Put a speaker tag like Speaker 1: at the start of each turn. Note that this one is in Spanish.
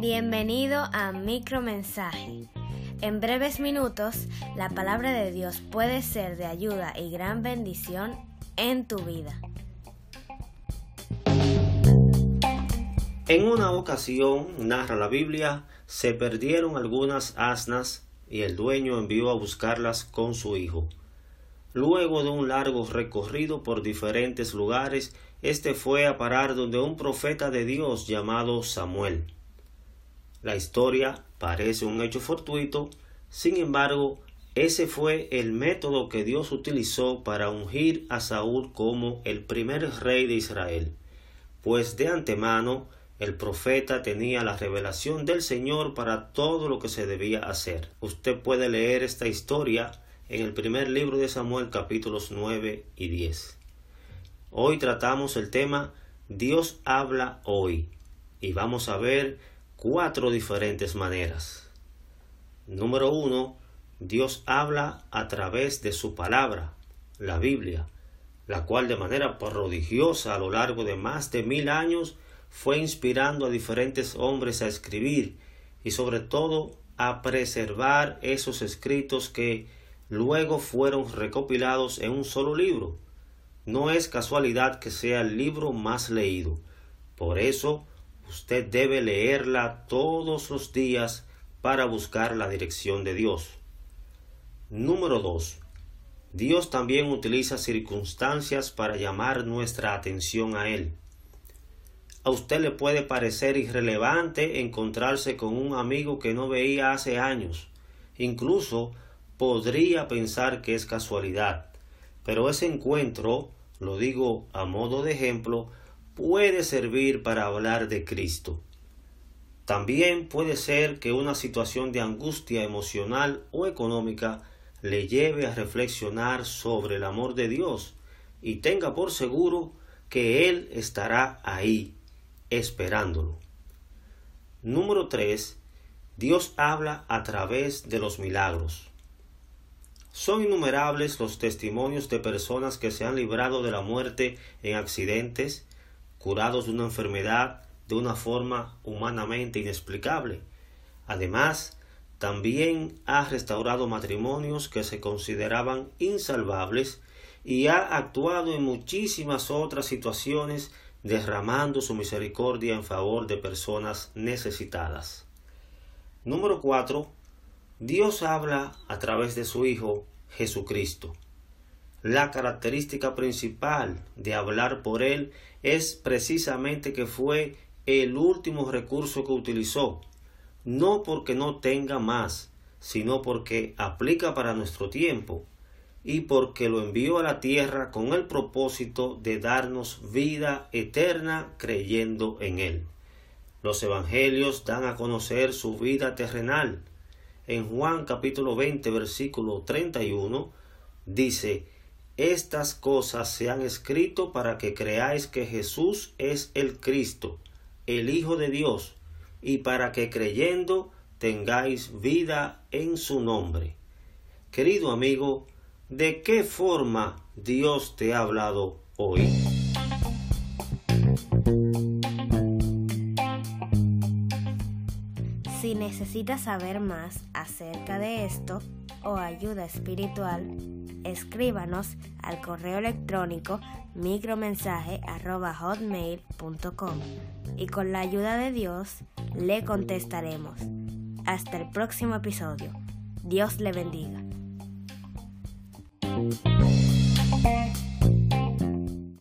Speaker 1: Bienvenido a Micromensaje. En breves minutos, la palabra de Dios puede ser de ayuda y gran bendición en tu vida.
Speaker 2: En una ocasión, narra la Biblia, se perdieron algunas asnas y el dueño envió a buscarlas con su hijo. Luego de un largo recorrido por diferentes lugares, éste fue a parar donde un profeta de Dios llamado Samuel. La historia parece un hecho fortuito, sin embargo, ese fue el método que Dios utilizó para ungir a Saúl como el primer rey de Israel, pues de antemano el profeta tenía la revelación del Señor para todo lo que se debía hacer. Usted puede leer esta historia en el primer libro de Samuel capítulos 9 y 10. Hoy tratamos el tema Dios habla hoy y vamos a ver cuatro diferentes maneras. Número uno, Dios habla a través de su palabra, la Biblia, la cual de manera prodigiosa a lo largo de más de mil años fue inspirando a diferentes hombres a escribir y sobre todo a preservar esos escritos que luego fueron recopilados en un solo libro. No es casualidad que sea el libro más leído. Por eso usted debe leerla todos los días para buscar la dirección de Dios. Número 2. Dios también utiliza circunstancias para llamar nuestra atención a Él. A usted le puede parecer irrelevante encontrarse con un amigo que no veía hace años. Incluso podría pensar que es casualidad. Pero ese encuentro, lo digo a modo de ejemplo, puede servir para hablar de Cristo. También puede ser que una situación de angustia emocional o económica le lleve a reflexionar sobre el amor de Dios y tenga por seguro que Él estará ahí esperándolo. Número 3. Dios habla a través de los milagros. Son innumerables los testimonios de personas que se han librado de la muerte en accidentes, curados de una enfermedad de una forma humanamente inexplicable. Además, también ha restaurado matrimonios que se consideraban insalvables y ha actuado en muchísimas otras situaciones derramando su misericordia en favor de personas necesitadas. Número 4. Dios habla a través de su Hijo Jesucristo. La característica principal de hablar por Él es precisamente que fue el último recurso que utilizó, no porque no tenga más, sino porque aplica para nuestro tiempo y porque lo envió a la tierra con el propósito de darnos vida eterna creyendo en Él. Los evangelios dan a conocer su vida terrenal. En Juan capítulo 20 versículo 31 dice, Estas cosas se han escrito para que creáis que Jesús es el Cristo, el Hijo de Dios, y para que creyendo tengáis vida en su nombre. Querido amigo, ¿De qué forma Dios te ha hablado hoy?
Speaker 1: Si necesitas saber más acerca de esto o ayuda espiritual, escríbanos al correo electrónico micromensaje.hotmail.com y con la ayuda de Dios le contestaremos. Hasta el próximo episodio. Dios le bendiga.